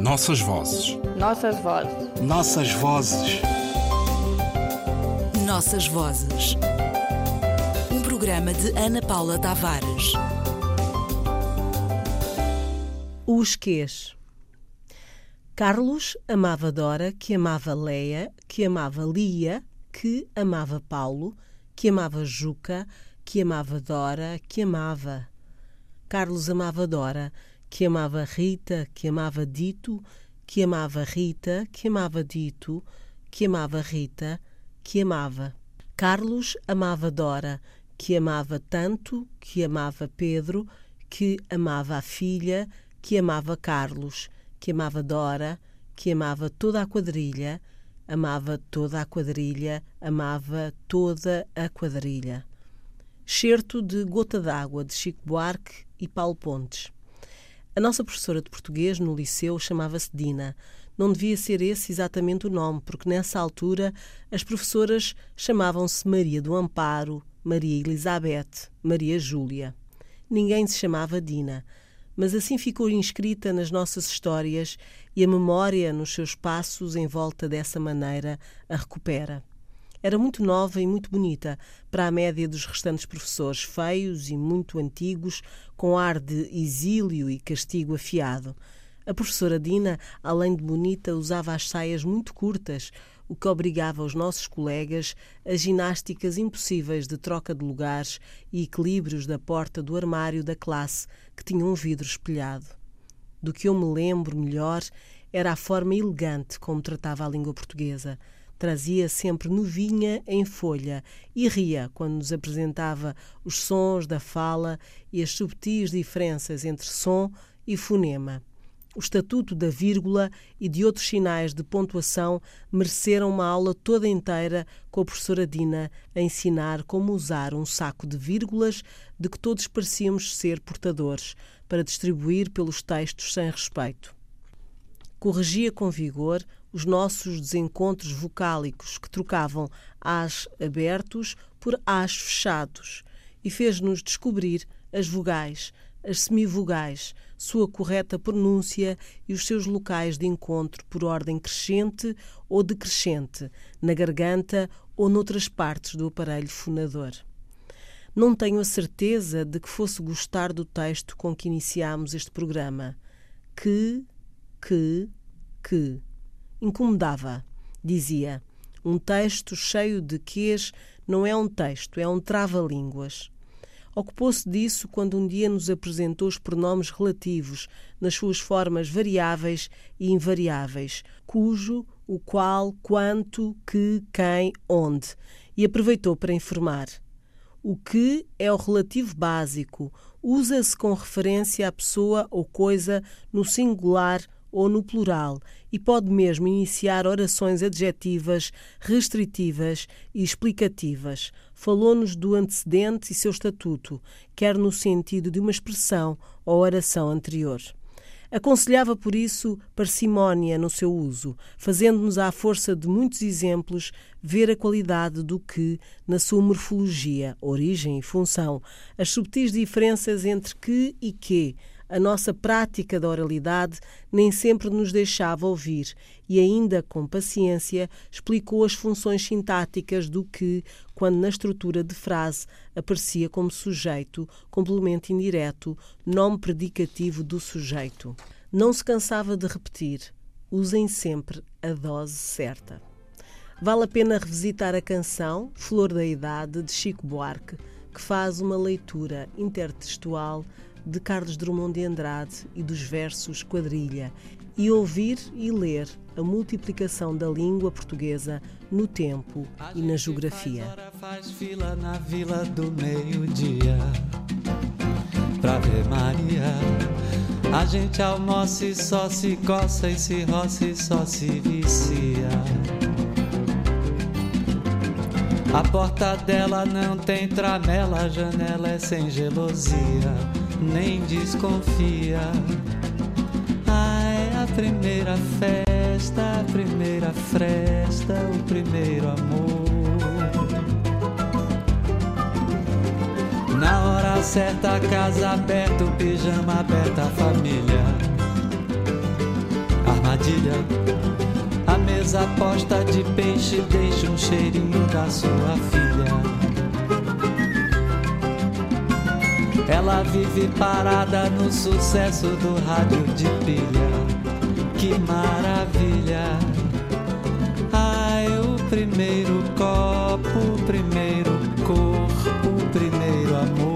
Nossas vozes. Nossas vozes. Nossas vozes. Nossas vozes. Um programa de Ana Paula Tavares. Os quês. Carlos amava Dora, que amava Leia, que amava Lia, que amava Paulo, que amava Juca, que amava Dora, que amava. Carlos amava Dora, que amava Rita, que amava Dito, que amava Rita, que amava Dito, que amava Rita, que amava. Carlos amava Dora, que amava tanto, que amava Pedro, que amava a filha, que amava Carlos, que amava Dora, que amava toda a quadrilha, amava toda a quadrilha, amava toda a quadrilha. Certo de Gota d'Água, de Chico Buarque e Paulo Pontes. A nossa professora de português no liceu chamava-se Dina. Não devia ser esse exatamente o nome, porque nessa altura as professoras chamavam-se Maria do Amparo, Maria Elizabeth, Maria Júlia. Ninguém se chamava Dina, mas assim ficou inscrita nas nossas histórias e a memória, nos seus passos em volta dessa maneira, a recupera. Era muito nova e muito bonita, para a média dos restantes professores, feios e muito antigos, com ar de exílio e castigo afiado. A professora Dina, além de bonita, usava as saias muito curtas, o que obrigava os nossos colegas a ginásticas impossíveis de troca de lugares e equilíbrios da porta do armário da classe, que tinha um vidro espelhado. Do que eu me lembro melhor era a forma elegante como tratava a língua portuguesa. Trazia sempre novinha em folha e ria quando nos apresentava os sons da fala e as subtis diferenças entre som e fonema. O estatuto da vírgula e de outros sinais de pontuação mereceram uma aula toda inteira com a professora Dina a ensinar como usar um saco de vírgulas de que todos parecíamos ser portadores, para distribuir pelos textos sem respeito. Corrigia com vigor os nossos desencontros vocálicos que trocavam as abertos por as fechados e fez-nos descobrir as vogais, as semivogais, sua correta pronúncia e os seus locais de encontro por ordem crescente ou decrescente, na garganta ou noutras partes do aparelho fonador. Não tenho a certeza de que fosse gostar do texto com que iniciámos este programa. Que, que, que incomodava. Dizia: um texto cheio de quês não é um texto, é um trava-línguas. Ocupou-se disso quando um dia nos apresentou os pronomes relativos, nas suas formas variáveis e invariáveis, cujo, o qual, quanto, que, quem, onde, e aproveitou para informar. O que é o relativo básico, usa-se com referência à pessoa ou coisa no singular ou no plural e pode mesmo iniciar orações adjetivas, restritivas e explicativas. Falou-nos do antecedente e seu estatuto, quer no sentido de uma expressão ou oração anterior. Aconselhava, por isso, parcimónia no seu uso, fazendo-nos, à força de muitos exemplos, ver a qualidade do que, na sua morfologia, origem e função, as subtis diferenças entre que e que, a nossa prática da oralidade nem sempre nos deixava ouvir e, ainda com paciência, explicou as funções sintáticas do que, quando na estrutura de frase aparecia como sujeito, complemento indireto, nome predicativo do sujeito. Não se cansava de repetir: usem sempre a dose certa. Vale a pena revisitar a canção Flor da Idade de Chico Buarque, que faz uma leitura intertextual de Carlos Drummond de Andrade e dos versos quadrilha, e ouvir e ler a multiplicação da língua portuguesa no tempo e na geografia. Faz fila na vila do meio-dia pra ver Maria. A gente almoça e só se coça e se roça e só se vicia. A porta dela não tem tramela, a janela é sem gelosia nem desconfia. Ah, é a primeira festa, a primeira fresta, o primeiro amor. Na hora certa, casa aberta, o pijama aberta, a família. armadilha. A mesa posta de peixe deixa um cheirinho da sua filha. Ela vive parada no sucesso do rádio de pilha. Que maravilha! Ai, o primeiro copo, o primeiro corpo, o primeiro amor.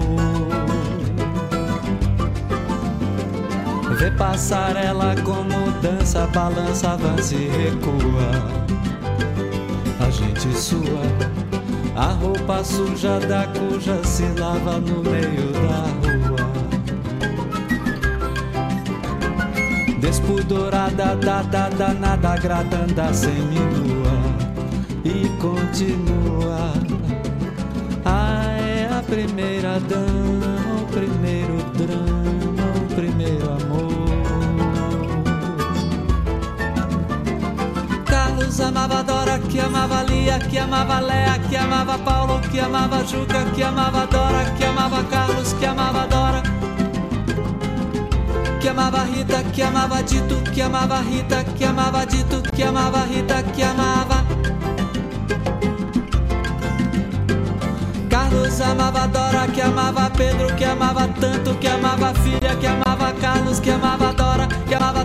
Vê passarela como dança, balança, avança e recua. A roupa suja da cuja se lava no meio da rua. Despudorada, da danada, agradando seminua e continua. Ah, é a primeira dama, o primeiro drama, o primeiro amor. Carlos amava Dora, que amava Lia, que amava Lea, que amava Paulo, que amava Juca, que amava Dora, que amava Carlos, que amava Dora. Que amava Rita, que amava Dito, que amava Rita, que amava Dito, que amava Rita, que amava. Carlos amava Dora, que amava Pedro, que amava tanto, que amava filha, que amava Carlos, que amava Dora, que amava